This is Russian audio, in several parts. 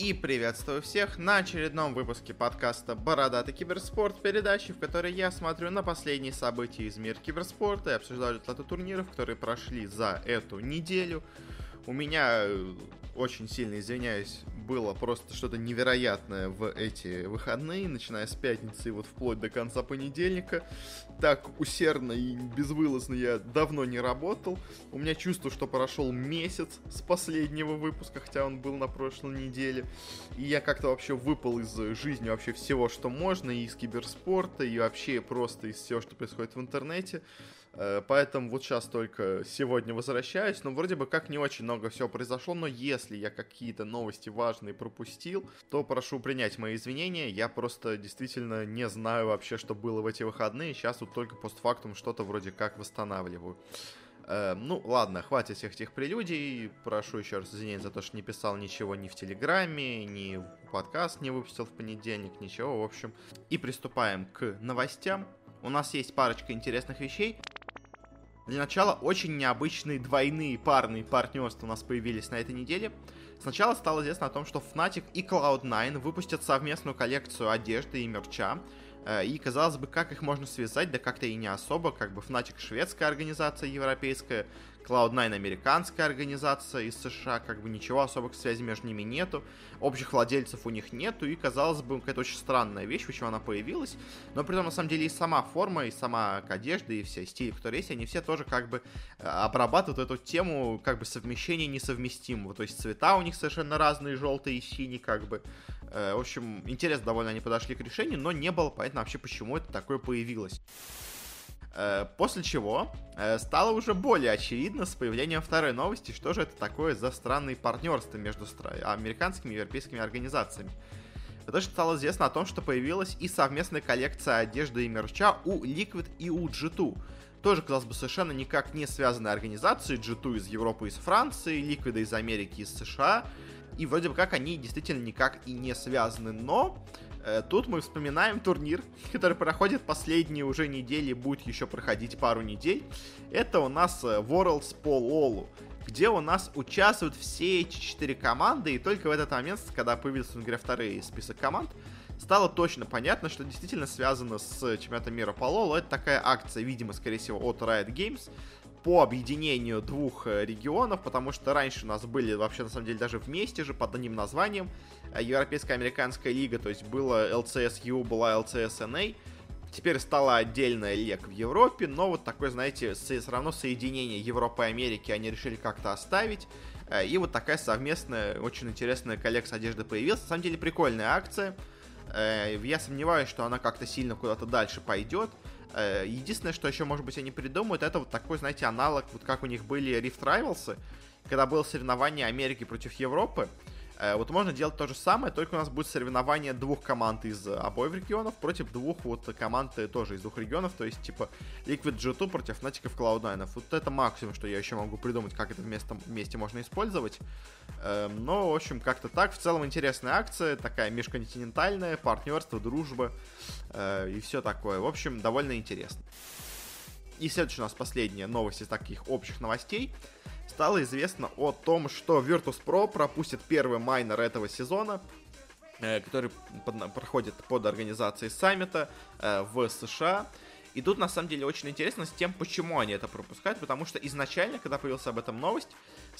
И приветствую всех на очередном выпуске подкаста «Бородатый киберспорт», передачи, в которой я смотрю на последние события из мира киберспорта и обсуждаю результаты турниров, которые прошли за эту неделю. У меня, э, очень сильно извиняюсь, было просто что-то невероятное в эти выходные, начиная с пятницы и вот вплоть до конца понедельника. Так усердно и безвылазно я давно не работал. У меня чувство, что прошел месяц с последнего выпуска, хотя он был на прошлой неделе. И я как-то вообще выпал из жизни вообще всего, что можно, и из киберспорта, и вообще просто из всего, что происходит в интернете. Э, поэтому вот сейчас только сегодня возвращаюсь. Но вроде бы как не очень много всего произошло. Но если я какие-то новости важные пропустил, то прошу принять мои извинения. Я просто действительно не знаю вообще, что было в эти выходные. Сейчас вот только постфактум что-то вроде как восстанавливаю. Э, ну, ладно, хватит всех этих прелюдий. Прошу еще раз извинения за то, что не писал ничего ни в Телеграме, ни подкаст не выпустил в понедельник, ничего, в общем. И приступаем к новостям. У нас есть парочка интересных вещей. Для начала, очень необычные двойные парные партнерства у нас появились на этой неделе. Сначала стало известно о том, что Fnatic и Cloud9 выпустят совместную коллекцию одежды и мерча. Э, и, казалось бы, как их можно связать, да как-то и не особо, как бы Fnatic шведская организация европейская, Cloud9 американская организация из США, как бы ничего особых связей между ними нету, общих владельцев у них нету, и казалось бы, какая-то очень странная вещь, почему она появилась, но при этом на самом деле и сама форма, и сама одежда, и все стили, которые есть, они все тоже как бы э, обрабатывают эту тему как бы совмещения несовместимого, то есть цвета у них совершенно разные, желтые и синие, как бы, э, в общем, интересно довольно они подошли к решению, но не было понятно вообще, почему это такое появилось. Э, после чего э, стало уже более очевидно с появлением второй новости, что же это такое за странные партнерства между американскими и европейскими организациями. Потому что стало известно о том, что появилась и совместная коллекция одежды и мерча у Liquid и у G2. Тоже, казалось бы, совершенно никак не связанные организации. G2 из Европы и из Франции, Liquid из Америки и из США. И вроде бы как они действительно никак и не связаны, но Э, тут мы вспоминаем турнир, который проходит последние уже недели, будет еще проходить пару недель. Это у нас э, Worlds по Лолу, где у нас участвуют все эти четыре команды, и только в этот момент, когда появился, например, второй список команд, стало точно понятно, что действительно связано с чемпионатом мира по Лолу. Это такая акция, видимо, скорее всего, от Riot Games, по объединению двух э, регионов, потому что раньше у нас были вообще на самом деле даже вместе же под одним названием э, Европейская американская лига, то есть было LCSU, была LCSNA, теперь стала отдельная лег в Европе, но вот такое, знаете, все равно соединение Европы и Америки они решили как-то оставить, э, и вот такая совместная, очень интересная коллекция одежды появилась, на самом деле прикольная акция, я сомневаюсь, что она как-то сильно куда-то дальше пойдет, единственное, что еще, может быть, они придумают, это вот такой, знаете, аналог, вот как у них были Rift Rivals, когда было соревнование Америки против Европы. Э, вот можно делать то же самое, только у нас будет соревнование двух команд из обоих регионов против двух вот команд тоже из двух регионов, то есть типа Liquid G2 против Fnatic Cloud9. Вот это максимум, что я еще могу придумать, как это вместе, вместе можно использовать. Эм, но, в общем, как-то так. В целом интересная акция, такая межконтинентальная, партнерство, дружба э, и все такое. В общем, довольно интересно. И следующая у нас последняя новость из таких общих новостей стало известно о том, что Virtus.pro пропустит первый майнер этого сезона, э, который под, проходит под организацией саммита э, в США. И тут на самом деле очень интересно с тем, почему они это пропускают, потому что изначально, когда появилась об этом новость,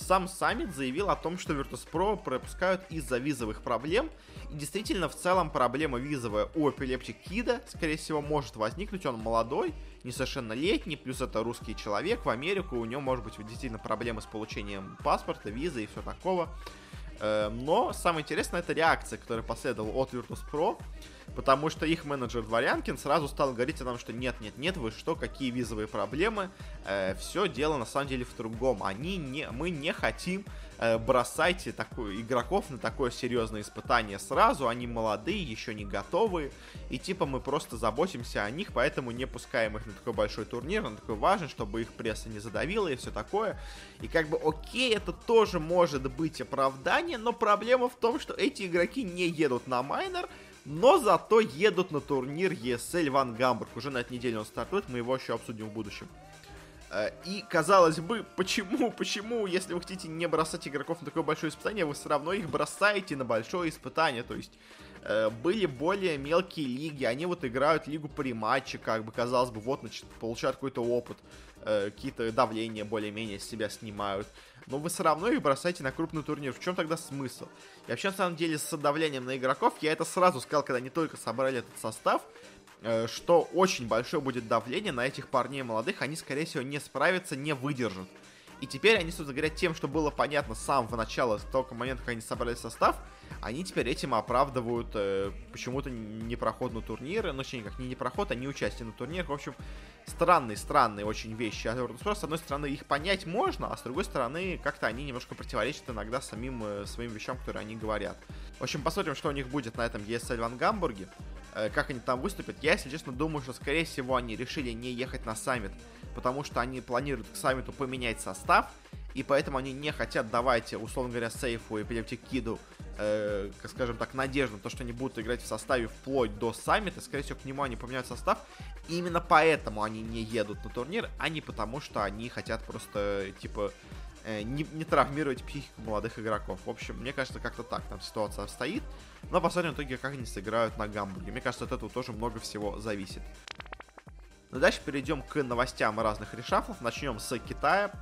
сам саммит заявил о том, что Virtus.pro пропускают из-за визовых проблем. И действительно, в целом проблема визовая у Kid, скорее всего, может возникнуть. Он молодой, несовершеннолетний, плюс это русский человек в Америку, у него может быть действительно проблемы с получением паспорта, визы и все такого. Эм, но самое интересное это реакция, которая последовала от Virtus.pro, потому что их менеджер Дворянкин сразу стал говорить о том, что нет, нет, нет, вы что, какие визовые проблемы, э, все дело на самом деле в другом. Они не, мы не хотим Э, бросайте такую, игроков на такое серьезное испытание сразу, они молодые, еще не готовы, и типа мы просто заботимся о них, поэтому не пускаем их на такой большой турнир, он такой важен, чтобы их пресса не задавила и все такое. И как бы окей, это тоже может быть оправдание, но проблема в том, что эти игроки не едут на майнер, но зато едут на турнир ESL Ван Гамбург. Уже на этой неделе он стартует, мы его еще обсудим в будущем. Э, и, казалось бы, почему, почему, если вы хотите не бросать игроков на такое большое испытание, вы все равно их бросаете на большое испытание, то есть э, были более мелкие лиги, они вот играют лигу по рематче, как бы, казалось бы, вот, значит, получают какой-то опыт, э, какие-то давления более-менее с себя снимают, но вы все равно их бросаете на крупный турнир, в чем тогда смысл? И вообще, на самом деле, с давлением на игроков, я это сразу сказал, когда они только собрали этот состав, что очень большое будет давление на этих парней молодых, они, скорее всего, не справятся, не выдержат. И теперь они, собственно говоря, тем, что было понятно с самого начала, с того момента, как они собрали состав, они теперь этим оправдывают э, почему-то непроход на турниры, ну, точнее, как не непроход, а не участие на турнирах. В общем, странные, странные очень вещи. С одной стороны, их понять можно, а с другой стороны, как-то они немножко противоречат иногда самим э, своим вещам, которые они говорят. В общем, посмотрим, что у них будет на этом ESL в Гамбурге. Э, как они там выступят. Я, если честно, думаю, что, скорее всего, они решили не ехать на саммит, потому что они планируют к саммиту поменять состав, и поэтому они не хотят давать, условно говоря, Сейфу и Пелевтик Киду, э, скажем так, надежду на то, что они будут играть в составе вплоть до саммита. Скорее всего, к нему они поменяют состав. И именно поэтому они не едут на турнир, а не потому, что они хотят просто, типа, не, не травмировать психику молодых игроков. В общем, мне кажется, как-то так там ситуация обстоит. Но посмотрим в итоге, как они сыграют на Гамбурге. Мне кажется, от этого тоже много всего зависит. Ну, дальше перейдем к новостям разных решафлов. Начнем с Китая.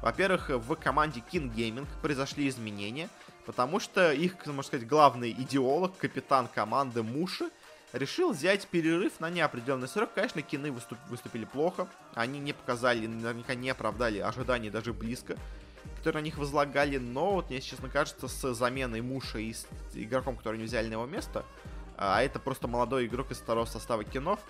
Во-первых, в команде King Gaming произошли изменения, потому что их, можно сказать, главный идеолог, капитан команды Муши, решил взять перерыв на неопределенный срок. Конечно, кины выступ, выступили плохо. Они не показали, наверняка не оправдали ожиданий даже близко которые на них возлагали, но вот мне, честно кажется, с заменой Муша и с игроком, который не взяли на его место, а это просто молодой игрок из второго состава кинов,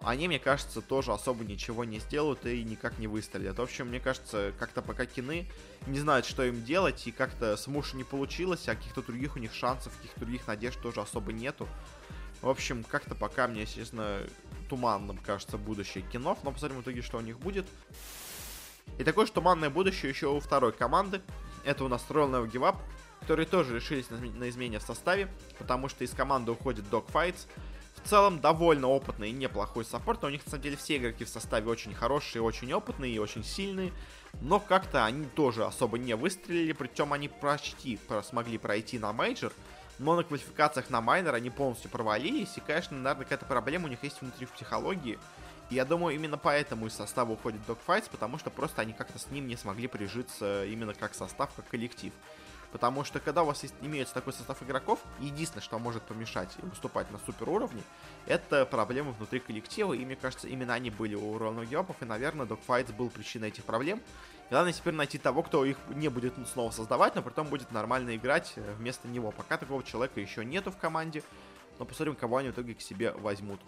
они, мне кажется, тоже особо ничего не сделают и никак не выстрелят. В общем, мне кажется, как-то пока кины не знают, что им делать, и как-то с Муша не получилось, а каких-то других у них шансов, каких-то других надежд тоже особо нету. В общем, как-то пока мне, естественно, туманным кажется будущее кинов, но посмотрим в итоге, что у них будет. И такое же туманное будущее еще у второй команды. Это у нас Royal Never Give Up, которые тоже решились на, на изменение в составе, потому что из команды уходит Dogfights. В целом довольно опытный и неплохой саппорт. У них, на самом деле, все игроки в составе очень хорошие, очень опытные и очень сильные. Но как-то они тоже особо не выстрелили, причем они почти смогли пройти на мейджор. Но на квалификациях на майнер они полностью провалились. И, конечно, наверное, какая-то проблема у них есть внутри в психологии. И я думаю, именно поэтому из состава уходит Dogfights, потому что просто они как-то с ним не смогли прижиться именно как состав, как коллектив. Потому что когда у вас есть, имеется такой состав игроков, единственное, что может помешать и выступать на супер уровне, это проблемы внутри коллектива, и мне кажется, именно они были у Рональда Геопов, и, наверное, Dogfights был причиной этих проблем. И главное теперь найти того, кто их не будет снова создавать, но потом будет нормально играть э, вместо него. Пока такого человека еще нету в команде, но посмотрим, кого они в итоге к себе возьмут.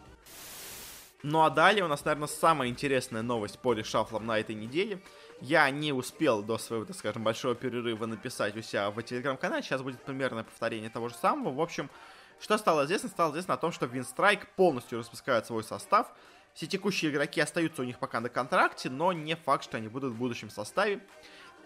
Ну а далее у нас, наверное, самая интересная новость по решафлам на этой неделе. Я не успел до своего, так скажем, большого перерыва написать у себя в телеграм-канале. Сейчас будет примерное повторение того же самого. В общем, что стало известно? Стало известно о том, что Винстрайк полностью распускает свой состав. Все текущие игроки остаются у них пока на контракте, но не факт, что они будут в будущем составе.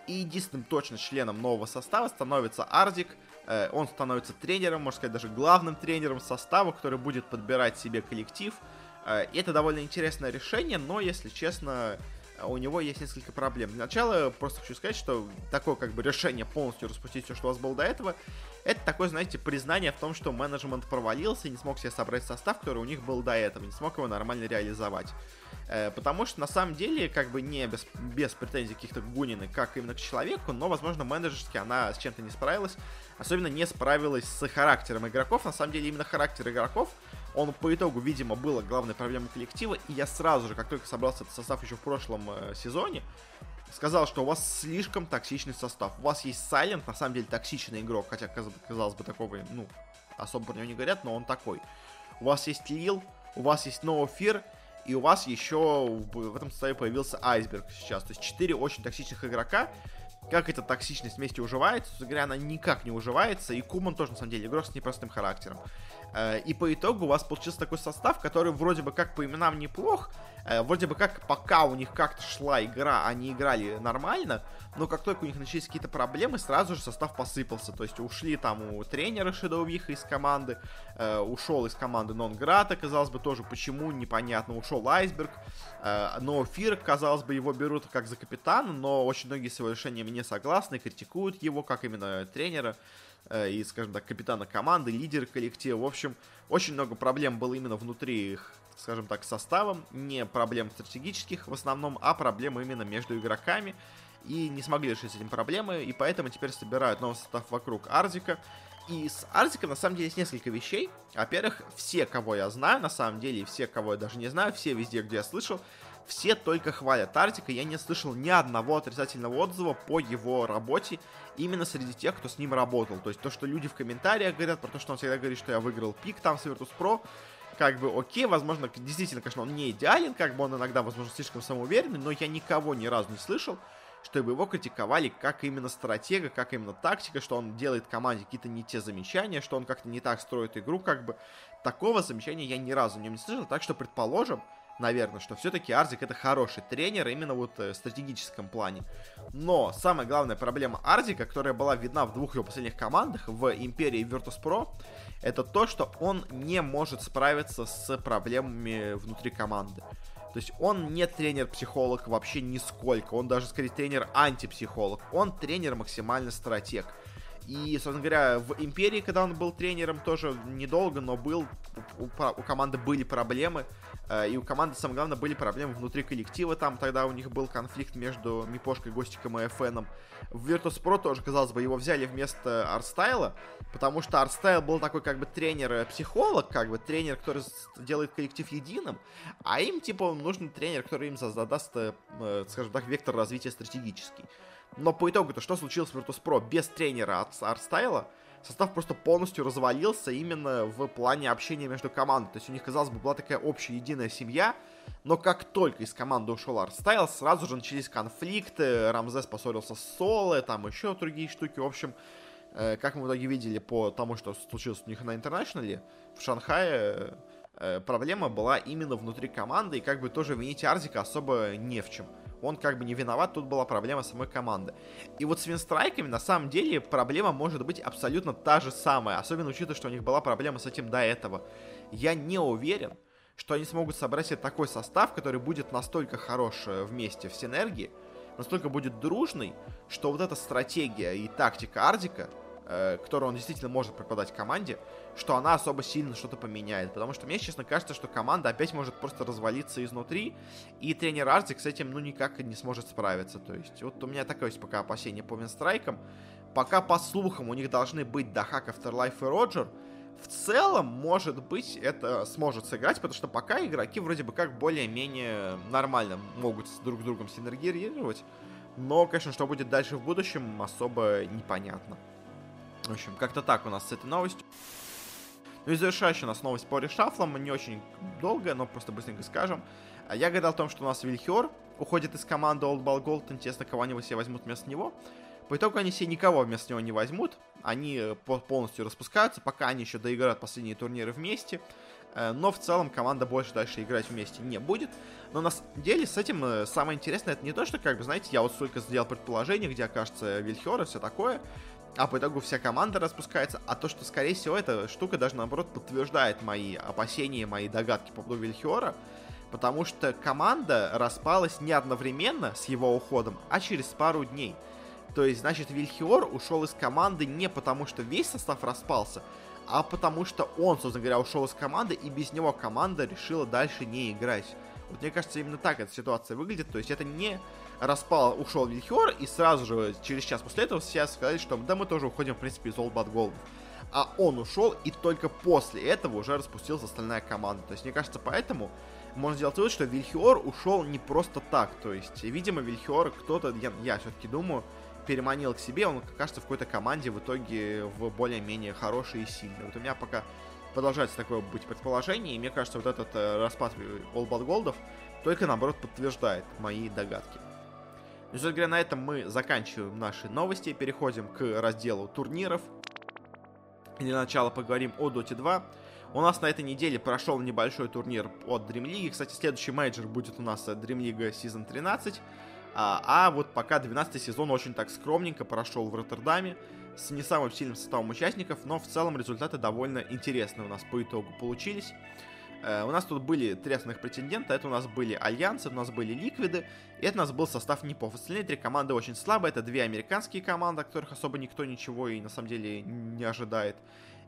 И единственным точно членом нового состава становится Ардик. Э, он становится тренером, можно сказать, даже главным тренером состава, который будет подбирать себе коллектив – это довольно интересное решение, но, если честно, у него есть несколько проблем. Для начала просто хочу сказать, что такое как бы решение полностью распустить все, что у вас было до этого, это такое, знаете, признание в том, что менеджмент провалился и не смог себе собрать состав, который у них был до этого, не смог его нормально реализовать. Э, потому что на самом деле, как бы не без, без претензий каких-то Гунины, как именно к человеку, но, возможно, менеджерски она с чем-то не справилась. Особенно не справилась с характером игроков. На самом деле, именно характер игроков он по итогу, видимо, было главной проблемой коллектива, и я сразу же, как только собрался этот состав еще в прошлом э, сезоне, сказал, что у вас слишком токсичный состав. У вас есть Сайлент, на самом деле токсичный игрок, хотя, казалось бы, такого, ну, особо про него не говорят, но он такой. У вас есть Лил, у вас есть Fear, и у вас еще в этом составе появился Айсберг сейчас. То есть четыре очень токсичных игрока, как эта токсичность вместе уживается, собственно говоря, она никак не уживается, и Куман тоже, на самом деле, игрок с непростым характером. Э, и по итогу у вас получился такой состав, который вроде бы как по именам неплох, вроде бы как пока у них как-то шла игра, они играли нормально, но как только у них начались какие-то проблемы, сразу же состав посыпался. То есть ушли там у тренера Shadow Виха из команды, э, ушел из команды Нонграта, казалось бы, тоже почему, непонятно, ушел Айсберг, э, но Фир, казалось бы, его берут как за капитана, но очень многие с его решениями не согласны, критикуют его как именно тренера э, и, скажем так, капитана команды, лидера коллектива. В общем, очень много проблем было именно внутри их скажем так, составом, не проблем стратегических в основном, а проблемы именно между игроками и не смогли решить этим проблемы, и поэтому теперь собирают новый состав вокруг Ардика. И с Ардиком на самом деле есть несколько вещей. Во-первых, все, кого я знаю, на самом деле, и все, кого я даже не знаю, все везде, где я слышал, все только хвалят Ардика. Я не слышал ни одного отрицательного отзыва по его работе именно среди тех, кто с ним работал. То есть то, что люди в комментариях говорят про то, что он всегда говорит, что я выиграл пик там с Virtus.pro, как бы окей, возможно, действительно, конечно, он не идеален, как бы он иногда, возможно, слишком самоуверенный, но я никого ни разу не слышал, чтобы его критиковали как именно стратега, как именно тактика, что он делает команде какие-то не те замечания, что он как-то не так строит игру, как бы. Такого замечания я ни разу не слышал, так что предположим, наверное, что все-таки Арзик это хороший тренер именно вот э, в стратегическом плане. Но самая главная проблема Арзика, которая была видна в двух его последних командах, в Империи и Virtus.pro, это то, что он не может справиться с проблемами внутри команды. То есть он не тренер-психолог вообще нисколько. Он даже, скорее, тренер-антипсихолог. Он тренер максимально стратег. И, собственно говоря, в Империи, когда он был тренером, тоже недолго, но был, у, у команды были проблемы. Э, и у команды, самое главное, были проблемы внутри коллектива. Там тогда у них был конфликт между Мипошкой, Гостиком и FN. В Virtus.pro тоже, казалось бы, его взяли вместо Артстайла, потому что Артстайл был такой как бы тренер-психолог, как бы тренер, который делает коллектив единым, а им, типа, нужен тренер, который им задаст, э, скажем так, вектор развития стратегический. Но по итогу-то что случилось в Virtus.pro без тренера от Артстайла? Состав просто полностью развалился именно в плане общения между командами. То есть у них, казалось бы, была такая общая единая семья, но как только из команды ушел Артстайл, сразу же начались конфликты, Рамзес поссорился с Соло, там еще другие штуки. В общем, э, как мы в итоге видели по тому, что случилось у них на Интернешнале, в Шанхае э, проблема была именно внутри команды, и как бы тоже винить Арзика особо не в чем он как бы не виноват, тут была проблема самой команды. И вот с винстрайками на самом деле проблема может быть абсолютно та же самая, особенно учитывая, что у них была проблема с этим до этого. Я не уверен, что они смогут собрать себе такой состав, который будет настолько хорош э, вместе в синергии, настолько будет дружный, что вот эта стратегия и тактика Ардика, э, которую он действительно может преподать команде, что она особо сильно что-то поменяет. Потому что мне, честно, кажется, что команда опять может просто развалиться изнутри, и тренер Артик с этим, ну, никак не сможет справиться. То есть, вот у меня такое есть пока опасение по винстрайкам. Пока, по слухам, у них должны быть Дахак, Afterlife и Роджер, в целом, может быть, это сможет сыграть, потому что пока игроки вроде бы как более-менее нормально могут друг с другом синергировать. Но, конечно, что будет дальше в будущем, особо непонятно. В общем, как-то так у нас с этой новостью. Ну и завершающая у нас новость по решафлам, не очень долгая, но просто быстренько скажем. А я гадал о том, что у нас Вильхер уходит из команды Old Ball Gold, интересно, кого они себе возьмут вместо него. По итогу они себе никого вместо него не возьмут, они э, полностью распускаются, пока они еще доиграют последние турниры вместе. Э, но в целом команда больше дальше играть вместе не будет. Но на самом деле с этим э, самое интересное, это не то, что, как бы, знаете, я вот столько сделал предположений, где окажется Вильхер и все такое а по итогу вся команда распускается, а то, что, скорее всего, эта штука даже, наоборот, подтверждает мои опасения, мои догадки по поводу Вильхиора, потому что команда распалась не одновременно с его уходом, а через пару дней. То есть, значит, Вильхиор ушел из команды не потому, что весь состав распался, а потому что он, собственно говоря, ушел из команды, и без него команда решила дальше не играть. Вот мне кажется, именно так эта ситуация выглядит. То есть это не распал, ушел Вильхер, и сразу же через час после этого все сказали, что да, мы тоже уходим, в принципе, из But Gold. А он ушел, и только после этого уже распустилась остальная команда. То есть, мне кажется, поэтому можно сделать вывод, что Вильхиор ушел не просто так. То есть, видимо, Вильхиор кто-то, я, я все-таки думаю, переманил к себе. Он, кажется, в какой-то команде в итоге в более-менее хорошей и сильной. Вот у меня пока продолжается такое быть предположение, и мне кажется, вот этот э, распад All But Goldов только, наоборот, подтверждает мои догадки. Ну, собственно говоря, на этом мы заканчиваем наши новости, переходим к разделу турниров. И для начала поговорим о Dota 2. У нас на этой неделе прошел небольшой турнир от Dream League. Кстати, следующий мейджор будет у нас Dream League Season 13. А, а вот пока 12 сезон очень так скромненько прошел в Роттердаме с не самым сильным составом участников, но в целом результаты довольно интересные у нас по итогу получились. Э, у нас тут были три основных претендента. Это у нас были Альянсы, у нас были Ликвиды, и это у нас был состав НИПов. Остальные три команды очень слабые. Это две американские команды, от которых особо никто ничего и на самом деле не ожидает.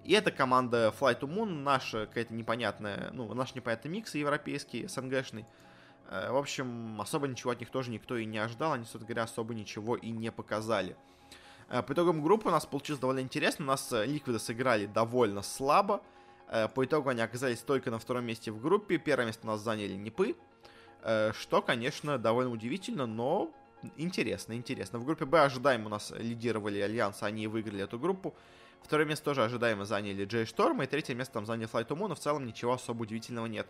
И это команда Fly to Moon, наша какая-то непонятная, ну, наш непонятный микс европейский, СНГшный. Э, в общем, особо ничего от них тоже никто и не ожидал, они, собственно говоря, особо ничего и не показали. Э, по итогам группы у нас получилось довольно интересно, у нас Ликвиды сыграли довольно слабо, Э, по итогу они оказались только на втором месте в группе. Первое место у нас заняли Нипы. Э, что, конечно, довольно удивительно, но интересно, интересно. В группе Б ожидаемо у нас лидировали Альянс, они выиграли эту группу. Второе место тоже ожидаемо заняли J.Storm, и третье место там заняли FlyToMoon, но в целом ничего особо удивительного нет.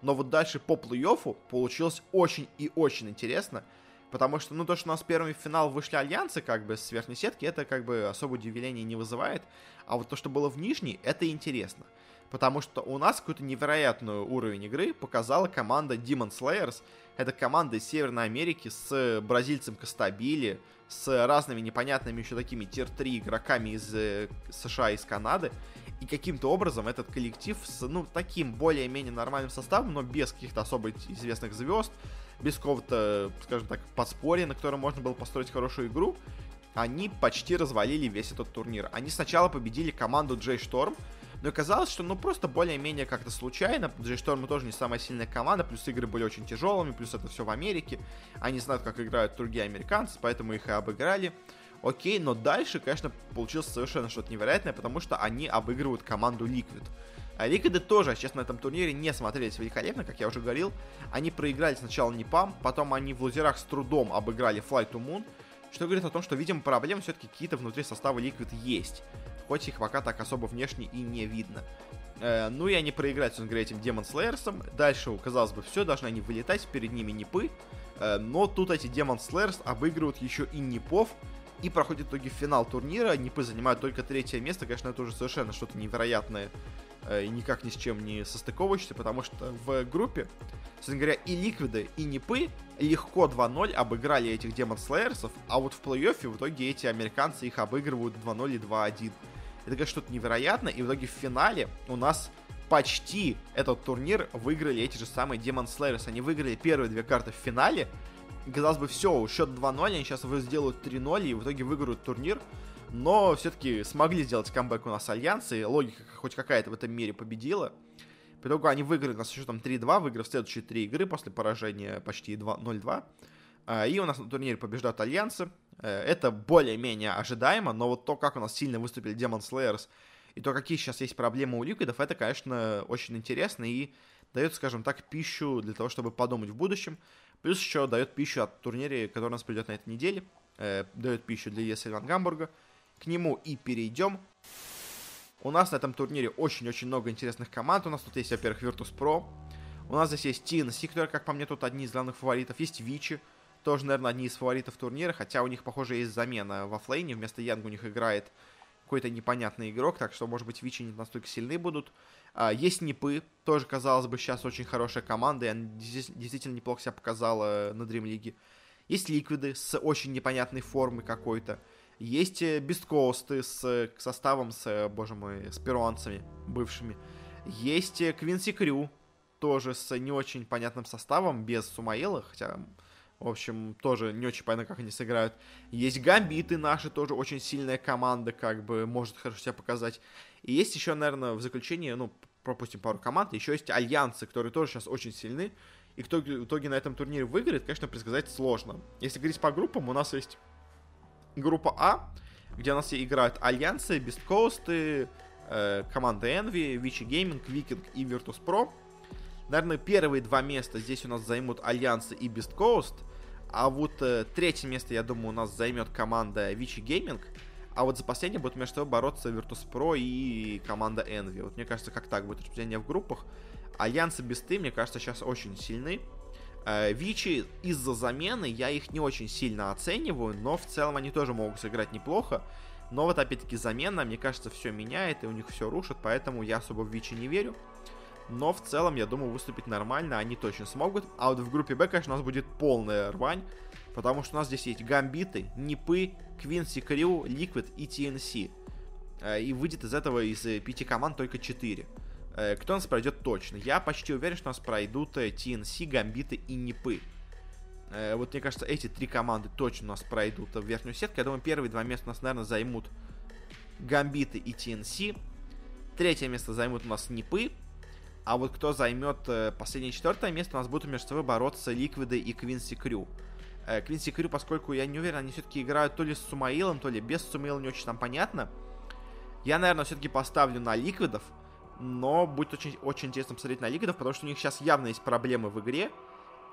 Но вот дальше по плей-оффу получилось очень и очень интересно, потому что, ну, то, что у нас первыми в финал вышли Альянсы, как бы, с верхней сетки, это, как бы, особо удивления не вызывает, а вот то, что было в нижней, это интересно потому что у нас какой-то невероятный уровень игры показала команда Demon Slayers. Это команда из Северной Америки с бразильцем Костабили, с разными непонятными еще такими тир-3 игроками из э, США и из Канады. И каким-то образом этот коллектив с, ну, таким более-менее нормальным составом, но без каких-то особо известных звезд, без какого-то, скажем так, подспорья, на котором можно было построить хорошую игру, они почти развалили весь этот турнир. Они сначала победили команду Джей Шторм, но оказалось, что ну просто более-менее как-то случайно. G-Storm тоже не самая сильная команда, плюс игры были очень тяжелыми, плюс это все в Америке. Они знают, как играют другие американцы, поэтому их и обыграли. Окей, но дальше, конечно, получилось совершенно что-то невероятное, потому что они обыгрывают команду Liquid. А Ликвиды тоже, честно, на этом турнире не смотрелись великолепно, как я уже говорил. Они проиграли сначала Непам, потом они в лузерах с трудом обыграли Flight to Moon, что говорит о том, что, видимо, проблемы все-таки какие-то внутри состава Liquid есть хоть их пока так особо внешне и не видно. Э, ну и они проиграют, собственно говоря, этим Демон Слэерсом. Дальше, казалось бы, все, должны они вылетать, перед ними Непы. Э, но тут эти Демон Слэерс обыгрывают еще и Непов. И проходит в итоге финал турнира. Непы занимают только третье место. Конечно, это уже совершенно что-то невероятное э, и никак ни с чем не состыковывающееся, потому что в группе, собственно говоря, и Ликвиды, и Непы легко 2-0 обыграли этих Демон Слэерсов, а вот в плей-оффе в итоге эти американцы их обыгрывают 2-0 и 2-1. Это, конечно, что-то невероятное. И в итоге в финале у нас почти этот турнир выиграли эти же самые Demon Slayers. Они выиграли первые две карты в финале. И, казалось бы, все, счет 2-0, они сейчас сделают 3-0 и в итоге выиграют турнир. Но все-таки смогли сделать камбэк у нас Альянсы, логика хоть какая-то в этом мире победила. По итогу они выиграли нас счетом 3-2, выиграв следующие три игры после поражения почти 0-2. А, и у нас на турнире побеждают Альянсы. Э, это более-менее ожидаемо, но вот то, как у нас сильно выступили Demon Slayers, и то, какие сейчас есть проблемы у ликвидов, это, конечно, очень интересно и дает, скажем так, пищу для того, чтобы подумать в будущем. Плюс еще дает пищу от турнире, который у нас придет на этой неделе. Э, дает пищу для ESL Гамбурга. К нему и перейдем. У нас на этом турнире очень-очень много интересных команд. У нас тут есть, во-первых, Virtus.pro. У нас здесь есть TNC, которые, как по мне, тут одни из главных фаворитов. Есть Вичи, тоже, наверное, одни из фаворитов турнира, хотя у них, похоже, есть замена во флейне, вместо Янга у них играет какой-то непонятный игрок, так что, может быть, Вичи не настолько сильны будут. А, есть Нипы, тоже, казалось бы, сейчас очень хорошая команда, и она действительно неплохо себя показала на Dream League. Есть Ликвиды с очень непонятной формой какой-то. Есть Бесткоусты с составом, с, боже мой, с перуанцами бывшими. Есть Квинси Крю, тоже с не очень понятным составом, без Сумаила, хотя в общем, тоже не очень понятно, как они сыграют. Есть гамбиты наши, тоже очень сильная команда, как бы, может хорошо себя показать. И есть еще, наверное, в заключение, ну, пропустим пару команд, еще есть альянсы, которые тоже сейчас очень сильны. И кто в итоге на этом турнире выиграет, конечно, предсказать сложно. Если говорить по группам, у нас есть группа А, где у нас играют альянсы, бесткоусты, э, команда Envy, Вичи Gaming, Viking и Virtus.pro. Наверное, первые два места здесь у нас займут Альянсы и Beast Coast. А вот э, третье место, я думаю, у нас займет команда Vichy Gaming. А вот за последнее будет между собой бороться Virtus.pro и команда Envy. Вот мне кажется, как так будет распределение в группах. Альянсы Бесты, мне кажется, сейчас очень сильны. Э, Вичи из-за замены я их не очень сильно оцениваю, но в целом они тоже могут сыграть неплохо. Но вот опять-таки замена, мне кажется, все меняет, и у них все рушит, поэтому я особо в Вичи не верю. Но в целом, я думаю, выступить нормально они точно смогут. А вот в группе Б, конечно, у нас будет полная рвань. Потому что у нас здесь есть Гамбиты, Нипы, Quincy Crew, Liquid и TNC. Э, и выйдет из этого из э, пяти команд только четыре. Э, кто у нас пройдет точно? Я почти уверен, что у нас пройдут TNC, Гамбиты и Нипы. Вот мне кажется, эти три команды точно у нас пройдут в верхнюю сетку. Я думаю, первые два места у нас, наверное, займут Гамбиты и TNC. Третье место займут у нас Нипы. А вот кто займет последнее четвертое место, у нас будут между собой бороться Ликвиды и Квинси Крю. Квинси Крю, поскольку я не уверен, они все-таки играют то ли с Сумаилом, то ли без Сумаила, не очень там понятно. Я, наверное, все-таки поставлю на Ликвидов, но будет очень, очень интересно посмотреть на Ликвидов, потому что у них сейчас явно есть проблемы в игре,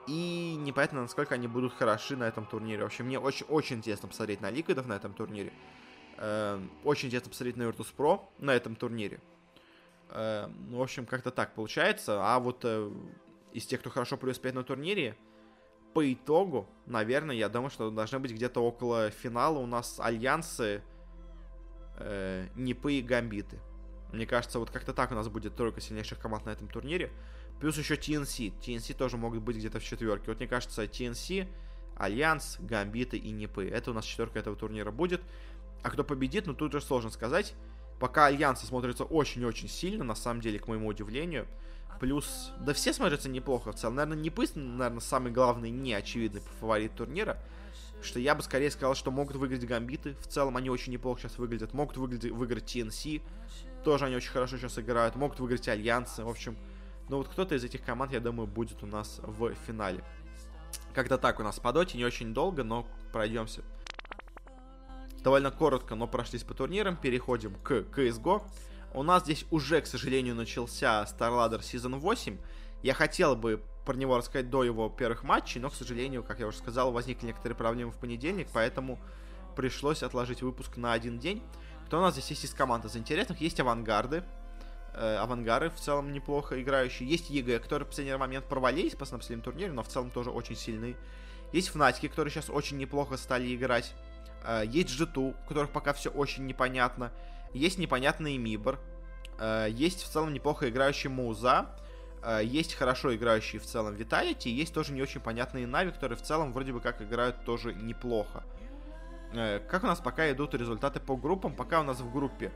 и непонятно, насколько они будут хороши на этом турнире. В общем, мне очень, очень интересно посмотреть на Ликвидов на этом турнире. Э, очень интересно посмотреть на Virtus.pro на этом турнире. Э, ну, в общем, как-то так получается. А вот э, из тех, кто хорошо преуспеет на турнире, по итогу, наверное, я думаю, что должны быть где-то около финала у нас альянсы э, Нипы и Гамбиты. Мне кажется, вот как-то так у нас будет тройка сильнейших команд на этом турнире. Плюс еще TNC. TNC тоже могут быть где-то в четверке. Вот мне кажется, TNC, Альянс, Гамбиты и Нипы. Это у нас четверка этого турнира будет. А кто победит, ну тут уже сложно сказать. Пока Альянсы смотрятся очень-очень сильно, на самом деле, к моему удивлению. Плюс, да все смотрятся неплохо в целом. Наверное, Нипы, наверное, самый главный, неочевидный фаворит турнира что я бы скорее сказал, что могут выиграть Гамбиты. В целом они очень неплохо сейчас выглядят. Могут выиграть, выиграть TNC. Тоже они очень хорошо сейчас играют. Могут выиграть Альянсы. В общем, ну вот кто-то из этих команд, я думаю, будет у нас в финале. Как-то так у нас по доте, не очень долго, но пройдемся. Довольно коротко, но прошлись по турнирам. Переходим к CSGO. У нас здесь уже, к сожалению, начался StarLadder Season 8. Я хотел бы про него рассказать до его первых матчей, но, к сожалению, как я уже сказал, возникли некоторые проблемы в понедельник, поэтому пришлось отложить выпуск на один день. Кто у нас здесь есть из команд из интересных? Есть авангарды, э, авангары в целом неплохо играющие. Есть ЕГЭ, которые в последний момент провалились по последнем турнире, но в целом тоже очень сильны. Есть Фнатики, которые сейчас очень неплохо стали играть. Э, есть G2, у которых пока все очень непонятно. Есть непонятный MIBR. Э, есть в целом неплохо играющий Муза. Э, есть хорошо играющие в целом Виталити, есть тоже не очень понятные Нави, которые в целом вроде бы как играют тоже неплохо. Как у нас пока идут результаты по группам? Пока у нас в группе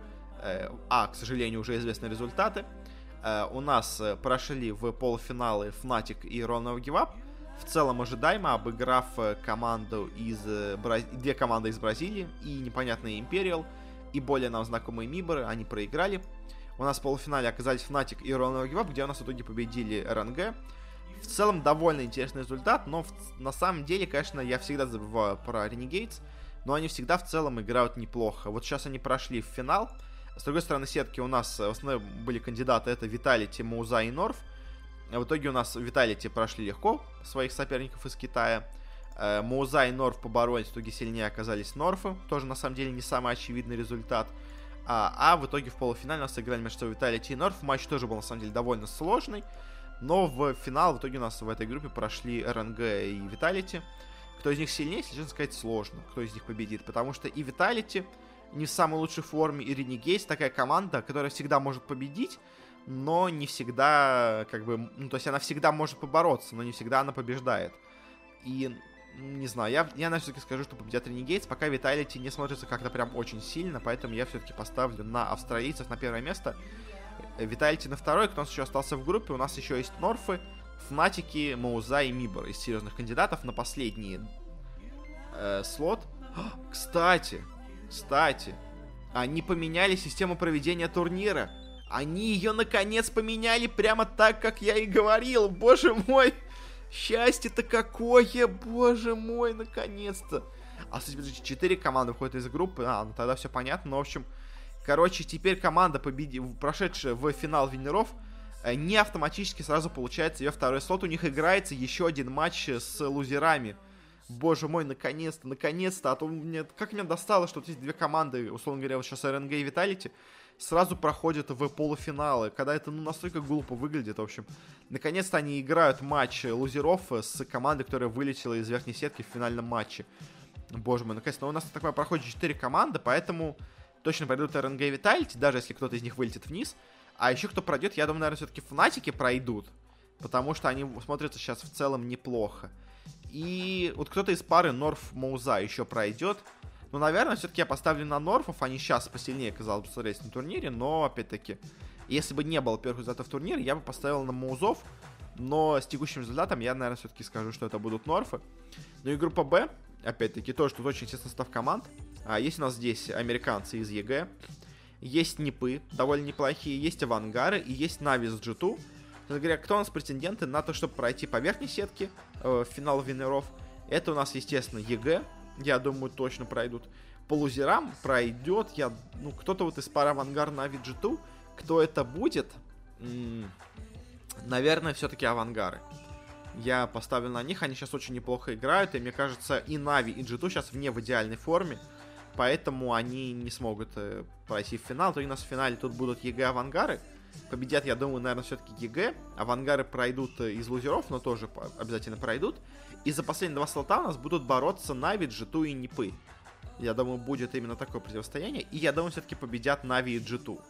А, к сожалению, уже известны результаты. У нас прошли в полуфиналы Fnatic и Ronald Give В целом ожидаемо, обыграв команду из две команды из Бразилии и непонятный Imperial, и более нам знакомые Миборы, они проиграли. У нас в полуфинале оказались Fnatic и Ronald Give где у нас в итоге победили РНГ. В целом довольно интересный результат, но в, на самом деле, конечно, я всегда забываю про Renegades, но они всегда в целом играют неплохо. Вот сейчас они прошли в финал. С другой стороны сетки у нас в основном были кандидаты, это Виталити, Мауза и Норф. В итоге у нас Виталити прошли легко своих соперников из Китая. Э, Мауза и Норф поборолись, в итоге сильнее оказались Норфы. Тоже на самом деле не самый очевидный результат. А, а в итоге в полуфинале у нас сыграли между Vitality и Норф. Матч тоже был на самом деле довольно сложный. Но в финал в итоге у нас в этой группе прошли РНГ и Vitality. Кто из них сильнее, если честно сказать, сложно, кто из них победит. Потому что и Vitality не в самой лучшей форме, и Renegades такая команда, которая всегда может победить, но не всегда, как бы, ну, то есть она всегда может побороться, но не всегда она побеждает. И не знаю, я, я наверное, все-таки скажу, что победят Renegades, пока Vitality не смотрится как-то прям очень сильно, поэтому я все-таки поставлю на австралийцев на первое место. Vitality на второе, кто у нас еще остался в группе, у нас еще есть Норфы, Фнатики, Мауза и Мибор из серьезных кандидатов на последний э, слот. Кстати, кстати, они поменяли систему проведения турнира. Они ее наконец поменяли прямо так, как я и говорил. Боже мой, Счастье-то какое, боже мой, наконец-то. А, кстати, подождите, 4 команды входят из группы. А, ну тогда все понятно. Ну, в общем, короче, теперь команда, победи... прошедшая в финал Венеров, э, не автоматически сразу получается ее второй слот. У них играется еще один матч с лузерами. Боже мой, наконец-то, наконец-то. А то мне, как меня достало, что вот эти две команды, условно говоря, вот сейчас РНГ и Виталити, сразу проходят в полуфиналы, когда это ну, настолько глупо выглядит, в общем. Наконец-то они играют матч лузеров с командой, которая вылетела из верхней сетки в финальном матче. Боже мой, наконец-то у нас такое проходит 4 команды, поэтому точно пройдут РНГ и Vitality, даже если кто-то из них вылетит вниз. А еще кто пройдет, я думаю, наверное, все-таки Фнатики пройдут, потому что они смотрятся сейчас в целом неплохо. И вот кто-то из пары Норф Моуза еще пройдет. Ну, наверное, все-таки я поставлю на Норфов. Они сейчас посильнее, казалось бы, смотреть на турнире. Но, опять-таки, если бы не было первых результатов в турнире, я бы поставил на Моузов. Но с текущим результатом я, наверное, все-таки скажу, что это будут Норфы. Ну и группа Б, опять-таки, тоже тут очень естественно состав команд. А, есть у нас здесь американцы из ЕГЭ. Есть Нипы, довольно неплохие. Есть Авангары и есть Нави с G2. говоря, кто у нас претенденты на то, чтобы пройти по верхней сетке э, в финал винеров? Это у нас, естественно, ЕГЭ. Я думаю, точно пройдут. По лузерам пройдет, я, ну, кто-то вот из пары Авангар Нави G2. Кто это будет? М-м, наверное, все-таки Авангары. Я поставлю на них, они сейчас очень неплохо играют, и мне кажется, и Нави, и G2 сейчас вне в идеальной форме поэтому они не смогут э, пройти в финал. То у нас в финале тут будут ЕГЭ Авангары. Победят, я думаю, наверное, все-таки ЕГЭ. Авангары пройдут э, из лузеров, но тоже обязательно пройдут. И за последние два слота у нас будут бороться Нави, G2 и Нипы. Я думаю, будет именно такое противостояние. И я думаю, все-таки победят Нави и G2.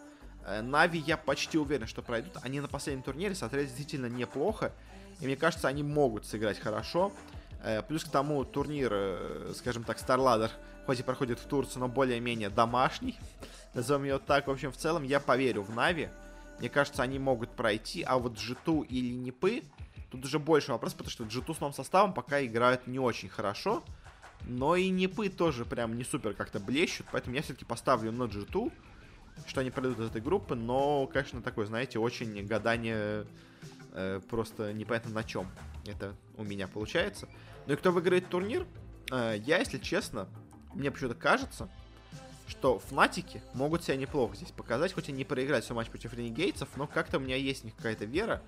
Э, Нави я почти уверен, что пройдут. Они на последнем турнире смотрели действительно неплохо. И мне кажется, они могут сыграть хорошо. Э, плюс к тому турнир, скажем так, StarLadder хоть и проходит в Турцию, но более-менее домашний. Назовем ее так. В общем, в целом я поверю в Нави. Мне кажется, они могут пройти, а вот G2 или Нипы, тут уже больше вопрос, потому что G2 с новым составом пока играют не очень хорошо. Но и Нипы тоже прям не супер как-то блещут, поэтому я все-таки поставлю на G2, что они пройдут из этой группы, но, конечно, такое, знаете, очень гадание э, просто непонятно на чем это у меня получается. Ну и кто выиграет турнир, э, я, если честно, мне почему-то кажется, что Фнатики могут себя неплохо здесь показать, хоть и не проиграть все матч против Ренегейтсов, но как-то у меня есть в них какая-то вера.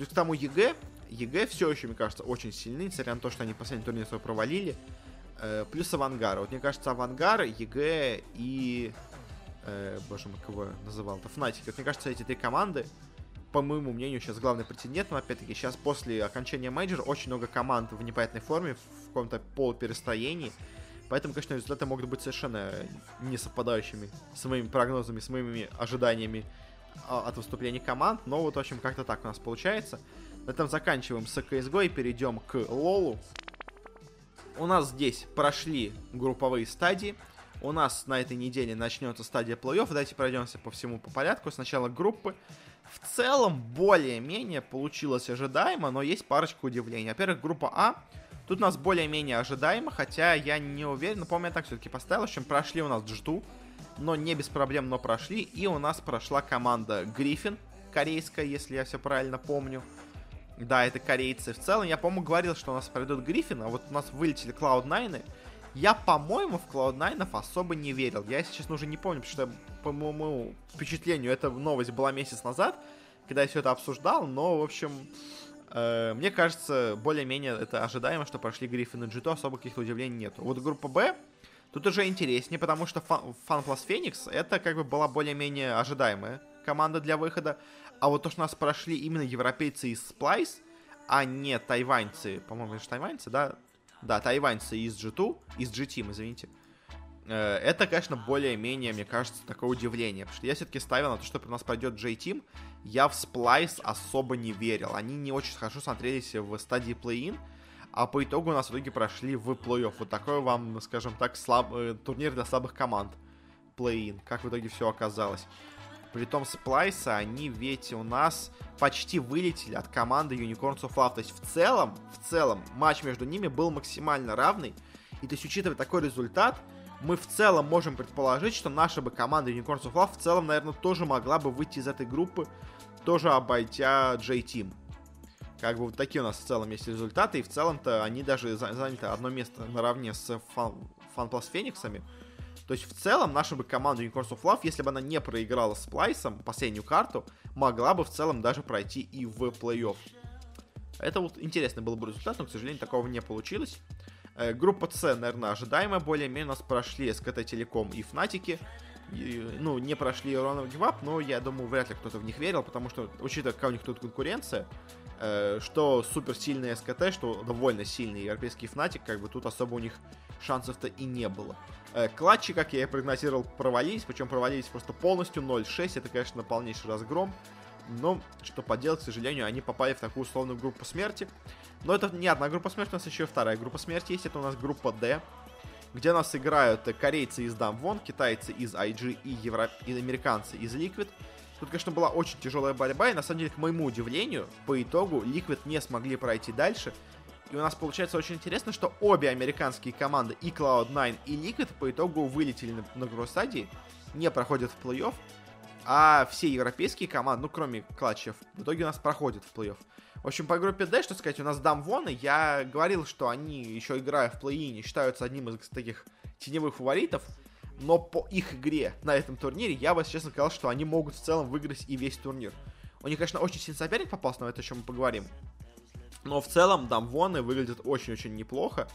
Плюс к тому ЕГЭ, ЕГЭ все еще, мне кажется, очень сильны, несмотря на то, что они последний турнир свой провалили. Э, плюс Авангар. Вот мне кажется, Авангар, ЕГЭ и... Э, боже мой, кого я называл-то? Фнатики. Вот мне кажется, эти три команды, по моему мнению, сейчас главный претендент, но опять-таки сейчас после окончания мейджора очень много команд в непонятной форме, в каком-то полуперестроении. Поэтому, конечно, результаты могут быть совершенно не совпадающими с моими прогнозами, с моими ожиданиями от выступлений команд. Но вот, в общем, как-то так у нас получается. На этом заканчиваем с CSGO и перейдем к Лолу. У нас здесь прошли групповые стадии. У нас на этой неделе начнется стадия плей-офф. Давайте пройдемся по всему по порядку. Сначала группы. В целом, более-менее получилось ожидаемо, но есть парочка удивлений. Во-первых, группа А Тут у нас более-менее ожидаемо, хотя я не уверен, но, по-моему, я так все-таки поставил. В общем, прошли у нас Джту, но не без проблем, но прошли. И у нас прошла команда Гриффин, корейская, если я все правильно помню. Да, это корейцы. В целом, я, по-моему, говорил, что у нас пройдут Гриффин, а вот у нас вылетели Cloud9. Я, по-моему, в Cloud9 особо не верил. Я, если честно, уже не помню, потому что, по моему впечатлению, эта новость была месяц назад, когда я все это обсуждал, но, в общем, Э, мне кажется, более-менее это ожидаемо, что прошли Гриффин и Джито, особо каких-то удивлений нету. Вот группа Б, тут уже интереснее, потому что Фан Плюс Феникс это как бы была более-менее ожидаемая команда для выхода. А вот то, что нас прошли именно европейцы из Splice, а не тайваньцы, по-моему, это же тайваньцы, да? Да, тайваньцы из G2, из G-Team, извините. Э, это, конечно, более-менее, мне кажется, такое удивление. Потому что я все-таки ставил на то, что у нас пройдет J-Team. Я в Splice особо не верил. Они не очень хорошо смотрелись в стадии плей-ин. А по итогу у нас в итоге прошли в плей-офф. Вот такой вам, скажем так, слаб... Э, турнир для слабых команд. Плей-ин. Как в итоге все оказалось. Притом Сплайса, они ведь у нас почти вылетели от команды Unicorns of Love. То есть в целом, в целом, матч между ними был максимально равный. И то есть, учитывая такой результат, мы в целом можем предположить, что наша бы команда Unicorns of Love в целом, наверное, тоже могла бы выйти из этой группы, тоже обойдя J-Team. Как бы вот такие у нас в целом есть результаты, и в целом-то они даже заняли одно место наравне с FunPlus Фениксами. То есть в целом наша бы команда Unicorns of Love, если бы она не проиграла с Плайсом последнюю карту, могла бы в целом даже пройти и в плей-офф. Это вот интересный был бы результат, но, к сожалению, такого не получилось. Э, группа С, наверное, ожидаемая более-менее. У нас прошли СКТ Телеком и Фнатики. Ну, не прошли Ронов Гивап, но я думаю, вряд ли кто-то в них верил, потому что, учитывая, какая у них тут конкуренция, Э, что суперсильный СКТ, что довольно сильный европейский Фнатик, как бы тут особо у них шансов-то и не было. Э, клатчи, как я и прогнозировал, провалились, причем провалились просто полностью 0-6, это, конечно, полнейший разгром, но что поделать, к сожалению, они попали в такую условную группу смерти. Но это не одна группа смерти, у нас еще вторая группа смерти есть, это у нас группа D, где нас играют корейцы из Дамвон, китайцы из IG и, евро... и американцы из Liquid. Тут, конечно, была очень тяжелая борьба, и на самом деле, к моему удивлению, по итогу Liquid не смогли пройти дальше. И у нас получается очень интересно, что обе американские команды, и Cloud9, и Liquid, по итогу вылетели на, на стадии, не проходят в плей-офф, а все европейские команды, ну, кроме клатчев, в итоге у нас проходят в плей-офф. В общем, по группе D, что сказать, у нас Дамвоны, я говорил, что они, еще играя в плей-ине, считаются одним из таких теневых фаворитов, но по их игре на этом турнире я бы, честно сказал, что они могут в целом выиграть и весь турнир. У них, конечно, очень сильный соперник попался, но это еще мы поговорим. Но в целом Дамвоны выглядят очень-очень неплохо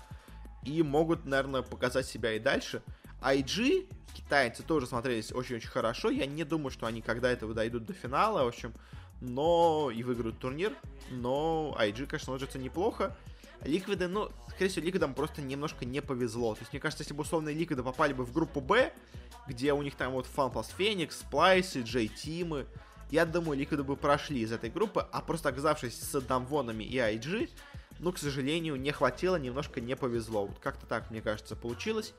и могут, наверное, показать себя и дальше. IG, китайцы тоже смотрелись очень-очень хорошо. Я не думаю, что они когда это дойдут до финала, в общем, но и выиграют турнир. Но IG, конечно, ложится неплохо. Ликвиды, ну, скорее всего, Ликвидам просто немножко не повезло. То есть, мне кажется, если бы условные Ликвиды попали бы в группу Б, где у них там вот FunPlus Феникс, Сплайсы, Джей Тимы, я думаю, Ликвиды бы прошли из этой группы, а просто оказавшись с Дамвонами и IG, ну, к сожалению, не хватило, немножко не повезло. Вот как-то так, мне кажется, получилось.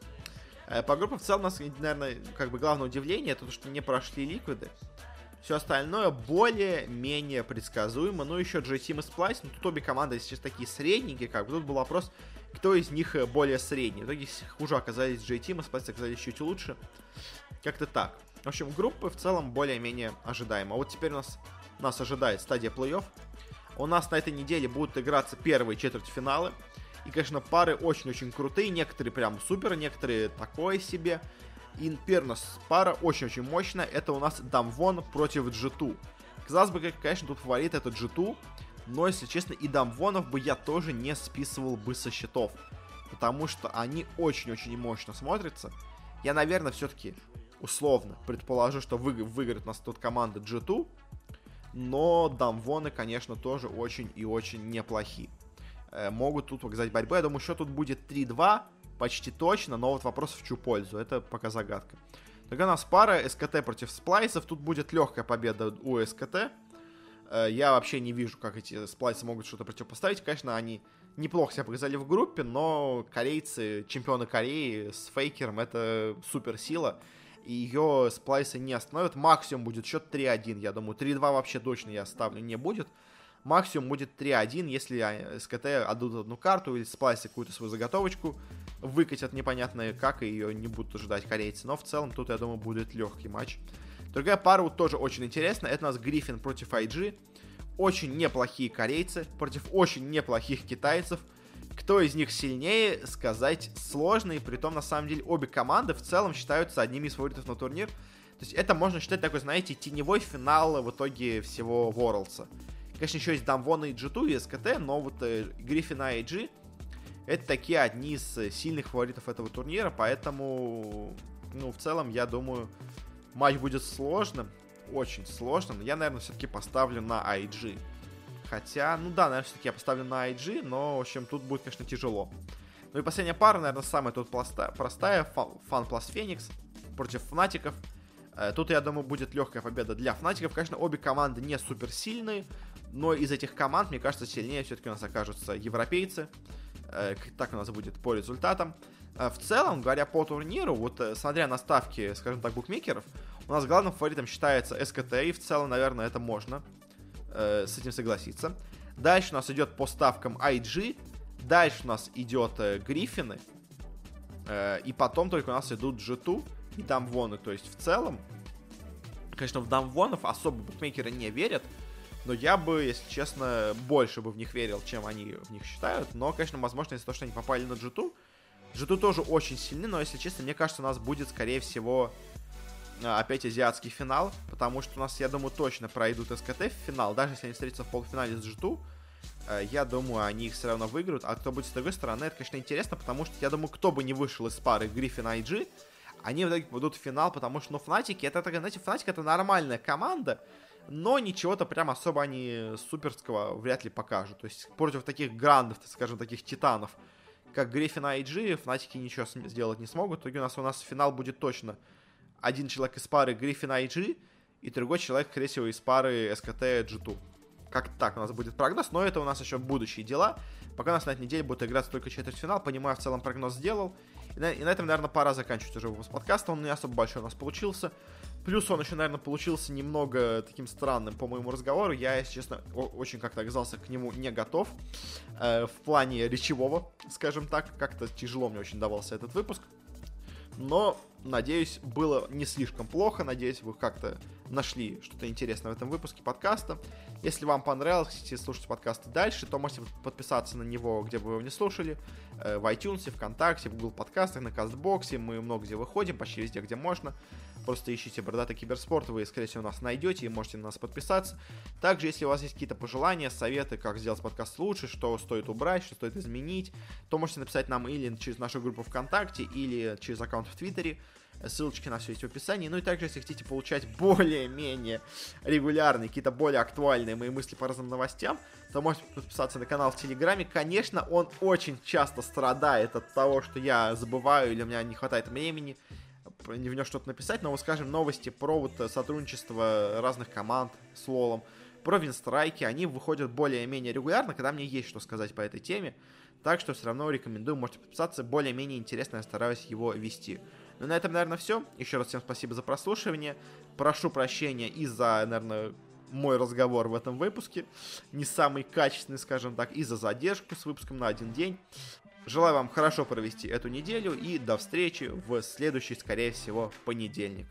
Э, по группе в целом у нас, наверное, как бы главное удивление, это то, что не прошли Ликвиды. Все остальное более-менее предсказуемо. Ну, еще G-Team и Splice. Ну, тут обе команды сейчас такие средненькие, как бы. Тут был вопрос, кто из них э, более средний. В итоге хуже оказались G-Team, и Splice оказались чуть лучше. Как-то так. В общем, группы в целом более-менее ожидаемо. А вот теперь у нас, нас ожидает стадия плей-офф. У нас на этой неделе будут играться первые четвертьфиналы. И, конечно, пары очень-очень крутые. Некоторые прям супер, некоторые такое себе. Инпернос пара очень-очень мощная. Это у нас Дамвон против G2. Казалось бы, конечно, тут фаворит это G2. Но, если честно, и Дамвонов бы я тоже не списывал бы со счетов. Потому что они очень-очень мощно смотрятся. Я, наверное, все-таки условно предположу, что вы, выиграет у нас тут команда G2. Но Дамвоны, конечно, тоже очень и очень неплохие. Э, могут тут показать борьбу. Я думаю, счет тут будет 3-2 почти точно, но вот вопрос в чью пользу, это пока загадка. Тогда у нас пара СКТ против сплайсов, тут будет легкая победа у СКТ. Э, я вообще не вижу, как эти сплайсы могут что-то противопоставить. Конечно, они неплохо себя показали в группе, но корейцы, чемпионы Кореи с фейкером, это супер сила. И ее сплайсы не остановят. Максимум будет счет 3-1, я думаю. 3-2 вообще точно я ставлю не будет. Максимум будет 3-1, если а, СКТ отдадут одну карту или сплайсы какую-то свою заготовочку выкатят непонятно как, и ее не будут ожидать корейцы. Но в целом тут, я думаю, будет легкий матч. Другая пара вот тоже очень интересная. Это у нас Гриффин против IG. Очень неплохие корейцы против очень неплохих китайцев. Кто из них сильнее, сказать сложно. И при том, на самом деле, обе команды в целом считаются одними из фаворитов на турнир. То есть это можно считать такой, знаете, теневой финал в итоге всего Worlds. Конечно, еще есть Дамвон и G2 и СКТ, но вот э, Гриффин и IG это такие одни из э, сильных фаворитов этого турнира, поэтому, ну, в целом, я думаю, матч будет сложным, очень сложным. Я, наверное, все-таки поставлю на IG. Хотя, ну да, наверное, все-таки я поставлю на IG, но, в общем, тут будет, конечно, тяжело. Ну и последняя пара, наверное, самая тут простая. Фан плюс Феникс против Фнатиков. Э, тут, я думаю, будет легкая победа для Фнатиков. Конечно, обе команды не супер сильные, но из этих команд, мне кажется, сильнее все-таки у нас окажутся европейцы. Э, так у нас будет по результатам. Э, в целом, говоря по турниру, вот э, смотря на ставки, скажем так, букмекеров, у нас главным фаворитом считается СКТ, и в целом, наверное, это можно э, с этим согласиться. Дальше у нас идет по ставкам IG, дальше у нас идет э, Гриффины, э, и потом только у нас идут G2 и Дамвоны. То есть в целом, конечно, в Дамвонов особо букмекеры не верят, но я бы, если честно, больше бы в них верил, чем они в них считают. Но, конечно, возможно, из-за того, что они попали на G2, G2 тоже очень сильны, но, если честно, мне кажется, у нас будет, скорее всего, а, опять азиатский финал, потому что у нас, я думаю, точно пройдут СКТ в финал, даже если они встретятся в полуфинале с G2, э, я думаю, они их все равно выиграют, а кто будет с другой стороны, это, конечно, интересно, потому что, я думаю, кто бы не вышел из пары Гриффин и IG, они в итоге попадут в финал, потому что, ну, Фнатики, это, знаете, Фнатик это нормальная команда, но ничего-то прям особо они суперского вряд ли покажут. То есть против таких грандов, скажем, таких титанов, как Гриффин и IG, Фнатики ничего сделать не смогут. В итоге у нас, у нас финал будет точно один человек из пары Гриффин IG и другой человек, скорее всего, из пары СКТ G2. Как так у нас будет прогноз, но это у нас еще будущие дела. Пока у нас на этой неделе будет играться только четвертьфинал, понимаю, в целом прогноз сделал. И на, и на этом, наверное, пора заканчивать уже выпуск подкаста. Он не особо большой у нас получился. Плюс он еще, наверное, получился немного таким странным по моему разговору. Я, если честно, очень как-то оказался к нему не готов. Э, в плане речевого, скажем так. Как-то тяжело мне очень давался этот выпуск. Но, надеюсь, было не слишком плохо. Надеюсь, вы как-то нашли что-то интересное в этом выпуске подкаста. Если вам понравилось, хотите слушать подкасты дальше, то можете подписаться на него, где бы вы его не слушали. Э, в iTunes, ВКонтакте, в Google подкастах, на Кастбоксе. Мы много где выходим, почти везде, где можно. Просто ищите Бородатый Киберспорт, вы, скорее всего, нас найдете и можете на нас подписаться. Также, если у вас есть какие-то пожелания, советы, как сделать подкаст лучше, что стоит убрать, что стоит изменить, то можете написать нам или через нашу группу ВКонтакте, или через аккаунт в Твиттере. Ссылочки на все есть в описании. Ну и также, если хотите получать более-менее регулярные, какие-то более актуальные мои мысли по разным новостям, то можете подписаться на канал в Телеграме. Конечно, он очень часто страдает от того, что я забываю или у меня не хватает времени в нее что-то написать, но, вот, скажем, новости про вот сотрудничество разных команд с Лолом, про винстрайки, они выходят более-менее регулярно, когда мне есть что сказать по этой теме. Так что все равно рекомендую, можете подписаться, более-менее интересно, я стараюсь его вести. Ну, на этом, наверное, все. Еще раз всем спасибо за прослушивание. Прошу прощения из-за, наверное, мой разговор в этом выпуске. Не самый качественный, скажем так, из-за задержку с выпуском на один день. Желаю вам хорошо провести эту неделю и до встречи в следующий, скорее всего, понедельник.